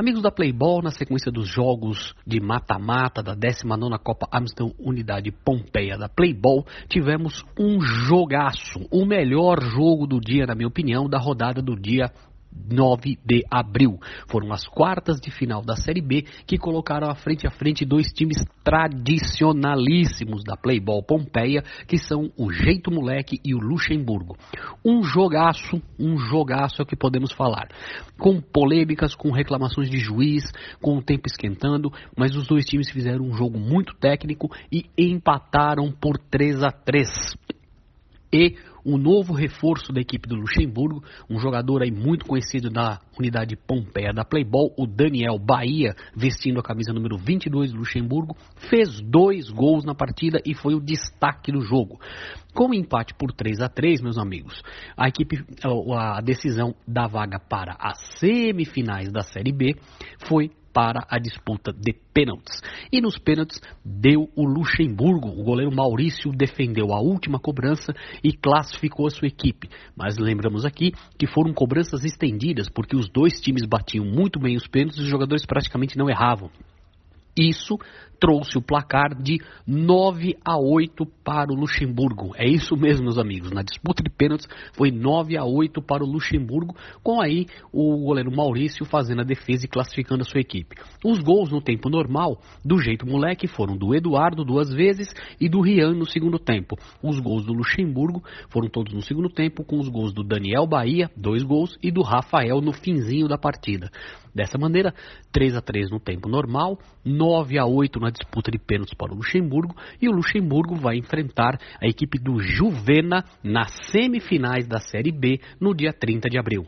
Amigos da Playball, na sequência dos jogos de mata-mata da 19ª Copa Amsterdã Unidade Pompeia da Playball, tivemos um jogaço, o melhor jogo do dia, na minha opinião, da rodada do dia 9 de abril. Foram as quartas de final da Série B que colocaram à frente a frente dois times tradicionalíssimos da Playball Pompeia, que são o Jeito Moleque e o Luxemburgo. Um jogaço, um jogaço é o que podemos falar. Com polêmicas, com reclamações de juiz, com o tempo esquentando, mas os dois times fizeram um jogo muito técnico e empataram por 3 a 3. E um novo reforço da equipe do Luxemburgo, um jogador aí muito conhecido da unidade Pompeia da Playball, o Daniel Bahia, vestindo a camisa número 22 do Luxemburgo, fez dois gols na partida e foi o destaque do jogo. Com o empate por 3 a 3 meus amigos, a equipe, a decisão da vaga para as semifinais da Série B foi para a disputa de pênaltis. E nos pênaltis deu o Luxemburgo. O goleiro Maurício defendeu a última cobrança e classificou a sua equipe. Mas lembramos aqui que foram cobranças estendidas, porque os dois times batiam muito bem os pênaltis e os jogadores praticamente não erravam. Isso trouxe o placar de 9 a 8 para o Luxemburgo. É isso mesmo, meus amigos. Na disputa de pênaltis foi 9 a 8 para o Luxemburgo, com aí o goleiro Maurício fazendo a defesa e classificando a sua equipe. Os gols no tempo normal, do jeito moleque, foram do Eduardo duas vezes e do Rian no segundo tempo. Os gols do Luxemburgo foram todos no segundo tempo, com os gols do Daniel Bahia, dois gols, e do Rafael no finzinho da partida. Dessa maneira, 3 a 3 no tempo normal, 9 a 8 na disputa de pênaltis para o Luxemburgo e o Luxemburgo vai enfrentar a equipe do Juvena nas semifinais da Série B no dia 30 de abril.